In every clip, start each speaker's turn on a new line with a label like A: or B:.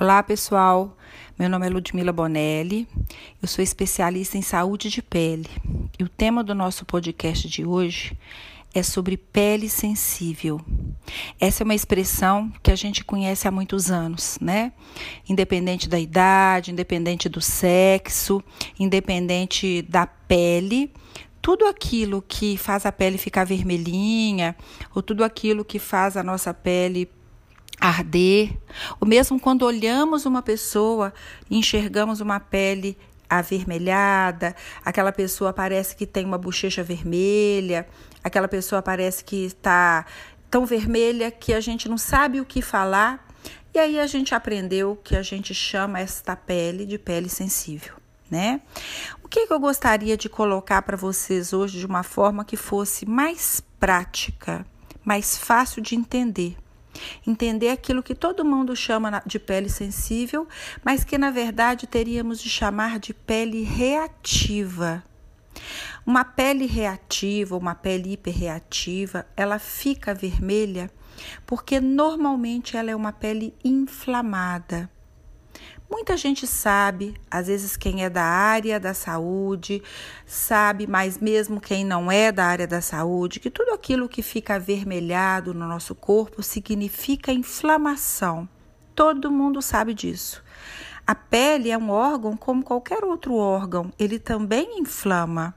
A: Olá, pessoal. Meu nome é Ludmila Bonelli. Eu sou especialista em saúde de pele. E o tema do nosso podcast de hoje é sobre pele sensível. Essa é uma expressão que a gente conhece há muitos anos, né? Independente da idade, independente do sexo, independente da pele, tudo aquilo que faz a pele ficar vermelhinha, ou tudo aquilo que faz a nossa pele arder, ou mesmo quando olhamos uma pessoa e enxergamos uma pele avermelhada, aquela pessoa parece que tem uma bochecha vermelha, aquela pessoa parece que está tão vermelha que a gente não sabe o que falar. E aí a gente aprendeu que a gente chama esta pele de pele sensível, né? O que, que eu gostaria de colocar para vocês hoje de uma forma que fosse mais prática, mais fácil de entender? Entender aquilo que todo mundo chama de pele sensível, mas que na verdade teríamos de chamar de pele reativa. Uma pele reativa, uma pele hiperreativa, ela fica vermelha porque normalmente ela é uma pele inflamada. Muita gente sabe, às vezes quem é da área da saúde sabe, mas mesmo quem não é da área da saúde, que tudo aquilo que fica avermelhado no nosso corpo significa inflamação. Todo mundo sabe disso. A pele é um órgão como qualquer outro órgão, ele também inflama.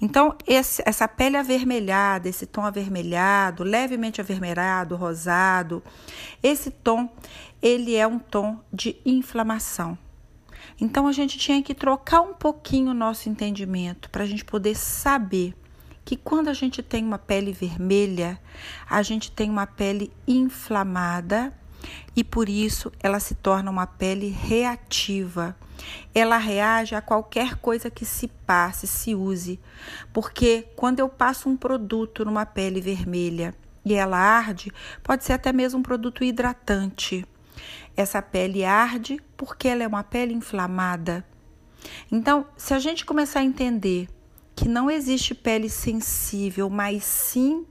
A: Então, esse, essa pele avermelhada, esse tom avermelhado, levemente avermelhado, rosado, esse tom, ele é um tom de inflamação. Então, a gente tinha que trocar um pouquinho o nosso entendimento para a gente poder saber que quando a gente tem uma pele vermelha, a gente tem uma pele inflamada e por isso ela se torna uma pele reativa. Ela reage a qualquer coisa que se passe, se use, porque quando eu passo um produto numa pele vermelha e ela arde, pode ser até mesmo um produto hidratante. Essa pele arde porque ela é uma pele inflamada. Então, se a gente começar a entender que não existe pele sensível, mas sim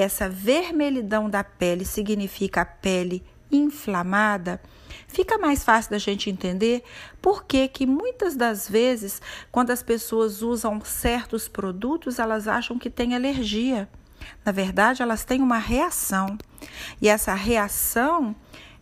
A: essa vermelhidão da pele significa pele inflamada, fica mais fácil da gente entender por que que muitas das vezes, quando as pessoas usam certos produtos, elas acham que têm alergia. Na verdade, elas têm uma reação. E essa reação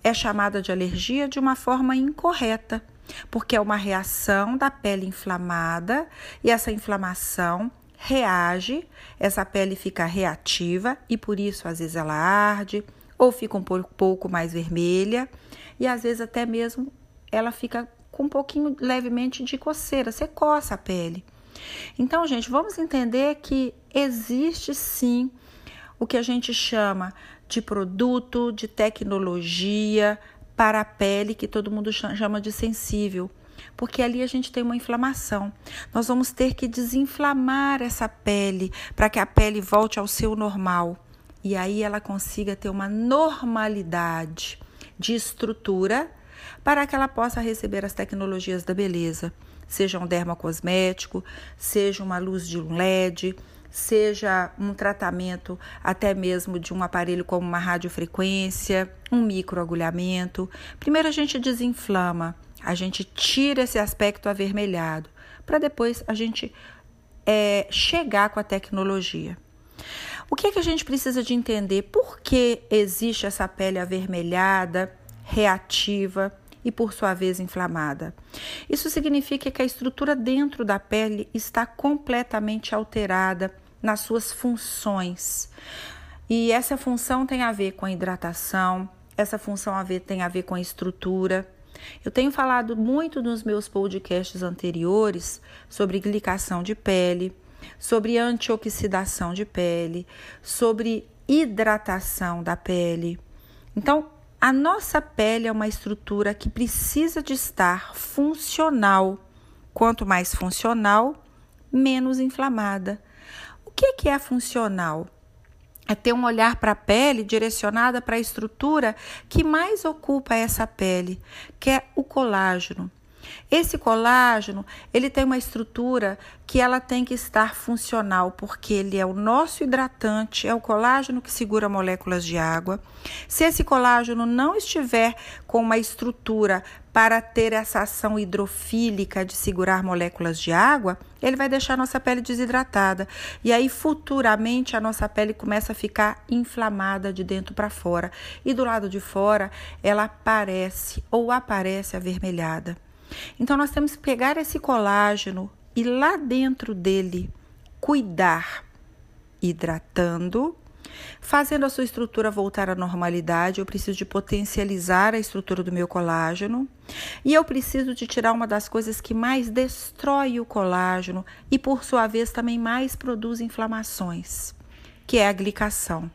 A: é chamada de alergia de uma forma incorreta, porque é uma reação da pele inflamada e essa inflamação reage, essa pele fica reativa e por isso às vezes ela arde ou fica um pouco mais vermelha e às vezes até mesmo ela fica com um pouquinho levemente de coceira, você coça a pele. Então, gente, vamos entender que existe sim o que a gente chama de produto, de tecnologia para a pele, que todo mundo chama de sensível porque ali a gente tem uma inflamação. Nós vamos ter que desinflamar essa pele para que a pele volte ao seu normal e aí ela consiga ter uma normalidade de estrutura para que ela possa receber as tecnologias da beleza, seja um dermocosmético, seja uma luz de um LED, seja um tratamento até mesmo de um aparelho como uma radiofrequência, um microagulhamento. Primeiro a gente desinflama, a gente tira esse aspecto avermelhado, para depois a gente é, chegar com a tecnologia. O que, é que a gente precisa de entender? Por que existe essa pele avermelhada, reativa e, por sua vez, inflamada? Isso significa que a estrutura dentro da pele está completamente alterada nas suas funções. E essa função tem a ver com a hidratação, essa função tem a ver com a estrutura. Eu tenho falado muito nos meus podcasts anteriores sobre glicação de pele, sobre antioxidação de pele, sobre hidratação da pele. Então, a nossa pele é uma estrutura que precisa de estar funcional. Quanto mais funcional, menos inflamada. O que é funcional? É ter um olhar para a pele direcionada para a estrutura que mais ocupa essa pele, que é o colágeno. Esse colágeno, ele tem uma estrutura que ela tem que estar funcional, porque ele é o nosso hidratante, é o colágeno que segura moléculas de água. Se esse colágeno não estiver com uma estrutura para ter essa ação hidrofílica de segurar moléculas de água, ele vai deixar a nossa pele desidratada. E aí, futuramente, a nossa pele começa a ficar inflamada de dentro para fora. E do lado de fora, ela aparece ou aparece avermelhada. Então, nós temos que pegar esse colágeno e lá dentro dele cuidar, hidratando, fazendo a sua estrutura voltar à normalidade. Eu preciso de potencializar a estrutura do meu colágeno e eu preciso de tirar uma das coisas que mais destrói o colágeno e, por sua vez, também mais produz inflamações, que é a glicação,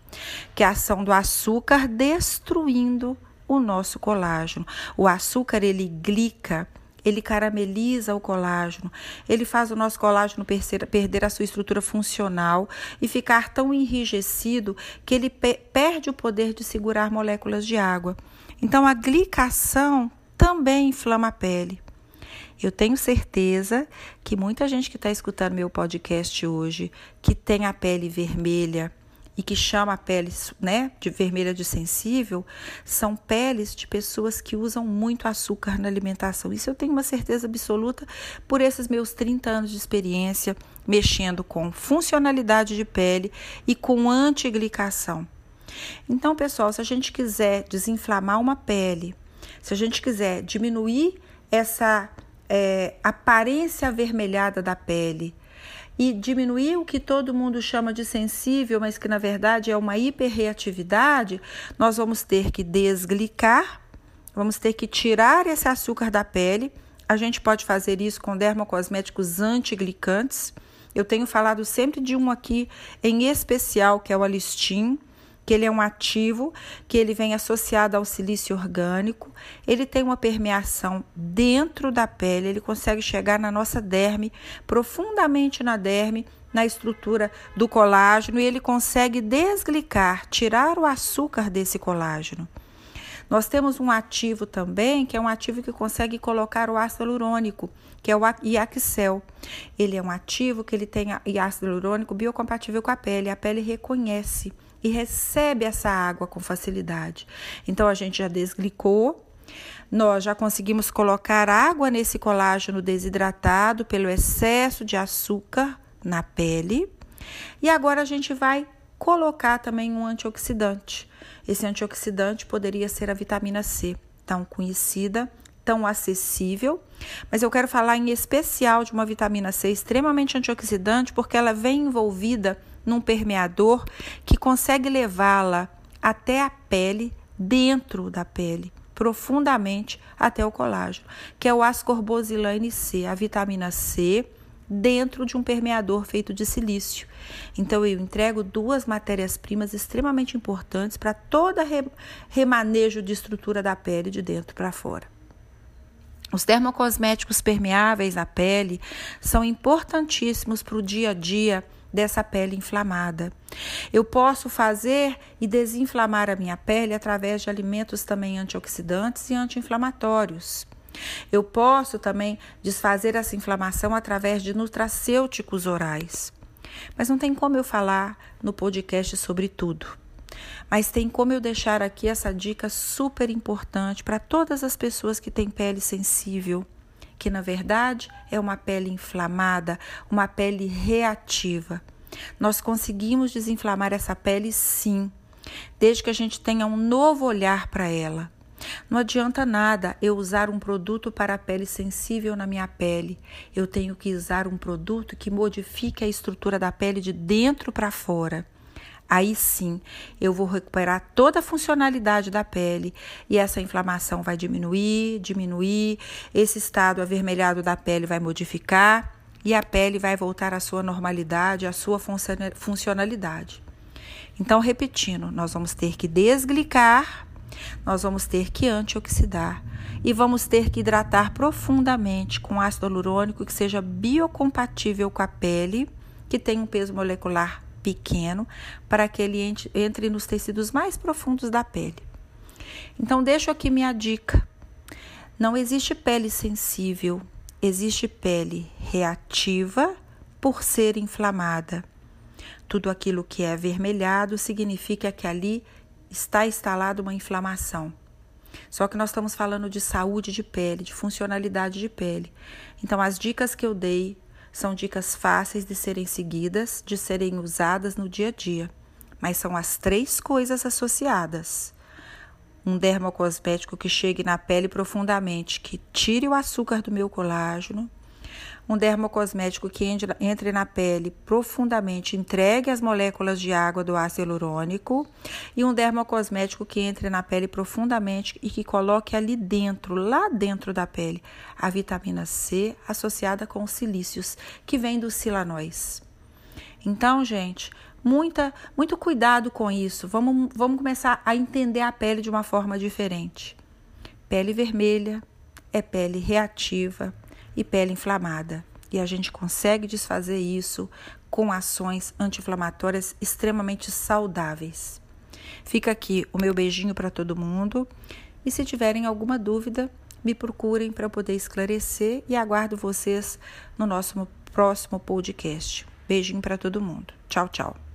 A: que é a ação do açúcar destruindo o nosso colágeno. O açúcar ele glica ele carameliza o colágeno, ele faz o nosso colágeno perder a sua estrutura funcional e ficar tão enrijecido que ele perde o poder de segurar moléculas de água. Então, a glicação também inflama a pele. Eu tenho certeza que muita gente que está escutando meu podcast hoje, que tem a pele vermelha, e que chama a pele né, de vermelha de sensível, são peles de pessoas que usam muito açúcar na alimentação. Isso eu tenho uma certeza absoluta por esses meus 30 anos de experiência mexendo com funcionalidade de pele e com antiglicação. Então, pessoal, se a gente quiser desinflamar uma pele, se a gente quiser diminuir essa é, aparência avermelhada da pele, e diminuir o que todo mundo chama de sensível, mas que na verdade é uma hiperreatividade, nós vamos ter que desglicar, vamos ter que tirar esse açúcar da pele. A gente pode fazer isso com dermocosméticos antiglicantes. Eu tenho falado sempre de um aqui em especial, que é o Alistin que ele é um ativo, que ele vem associado ao silício orgânico, ele tem uma permeação dentro da pele, ele consegue chegar na nossa derme, profundamente na derme, na estrutura do colágeno e ele consegue desglicar, tirar o açúcar desse colágeno. Nós temos um ativo também, que é um ativo que consegue colocar o ácido hialurônico, que é o Iaxel. Ele é um ativo que ele tem ácido hialurônico biocompatível com a pele, a pele reconhece e recebe essa água com facilidade. Então a gente já desglicou, nós já conseguimos colocar água nesse colágeno desidratado pelo excesso de açúcar na pele. E agora a gente vai colocar também um antioxidante. Esse antioxidante poderia ser a vitamina C, tão conhecida, tão acessível, mas eu quero falar em especial de uma vitamina C extremamente antioxidante porque ela vem envolvida num permeador que consegue levá-la até a pele, dentro da pele, profundamente até o colágeno, que é o ascorbosilane C, a vitamina C, dentro de um permeador feito de silício. Então eu entrego duas matérias-primas extremamente importantes para todo remanejo de estrutura da pele de dentro para fora. Os termocosméticos permeáveis à pele são importantíssimos para o dia a dia dessa pele inflamada. Eu posso fazer e desinflamar a minha pele através de alimentos também antioxidantes e anti-inflamatórios. Eu posso também desfazer essa inflamação através de nutracêuticos orais. Mas não tem como eu falar no podcast sobre tudo. Mas tem como eu deixar aqui essa dica super importante para todas as pessoas que têm pele sensível que na verdade é uma pele inflamada, uma pele reativa. Nós conseguimos desinflamar essa pele sim, desde que a gente tenha um novo olhar para ela. Não adianta nada eu usar um produto para a pele sensível na minha pele. Eu tenho que usar um produto que modifique a estrutura da pele de dentro para fora aí sim eu vou recuperar toda a funcionalidade da pele e essa inflamação vai diminuir, diminuir, esse estado avermelhado da pele vai modificar e a pele vai voltar à sua normalidade, à sua funcionalidade. Então, repetindo, nós vamos ter que desglicar, nós vamos ter que antioxidar e vamos ter que hidratar profundamente com ácido hialurônico que seja biocompatível com a pele, que tem um peso molecular pequeno para que ele entre nos tecidos mais profundos da pele. Então, deixo aqui minha dica. Não existe pele sensível, existe pele reativa por ser inflamada. Tudo aquilo que é avermelhado significa que ali está instalada uma inflamação. Só que nós estamos falando de saúde de pele, de funcionalidade de pele. Então, as dicas que eu dei são dicas fáceis de serem seguidas, de serem usadas no dia a dia, mas são as três coisas associadas. Um dermocosmético que chegue na pele profundamente, que tire o açúcar do meu colágeno, um dermocosmético que entre na pele profundamente, entregue as moléculas de água do ácido hialurônico e um dermocosmético que entre na pele profundamente e que coloque ali dentro, lá dentro da pele, a vitamina C associada com os silícios que vem dos silanóis. Então, gente, muita, muito cuidado com isso. Vamos, vamos começar a entender a pele de uma forma diferente. Pele vermelha é pele reativa, e pele inflamada. E a gente consegue desfazer isso com ações anti-inflamatórias extremamente saudáveis. Fica aqui o meu beijinho para todo mundo e se tiverem alguma dúvida, me procurem para poder esclarecer e aguardo vocês no nosso próximo podcast. Beijinho para todo mundo. Tchau, tchau.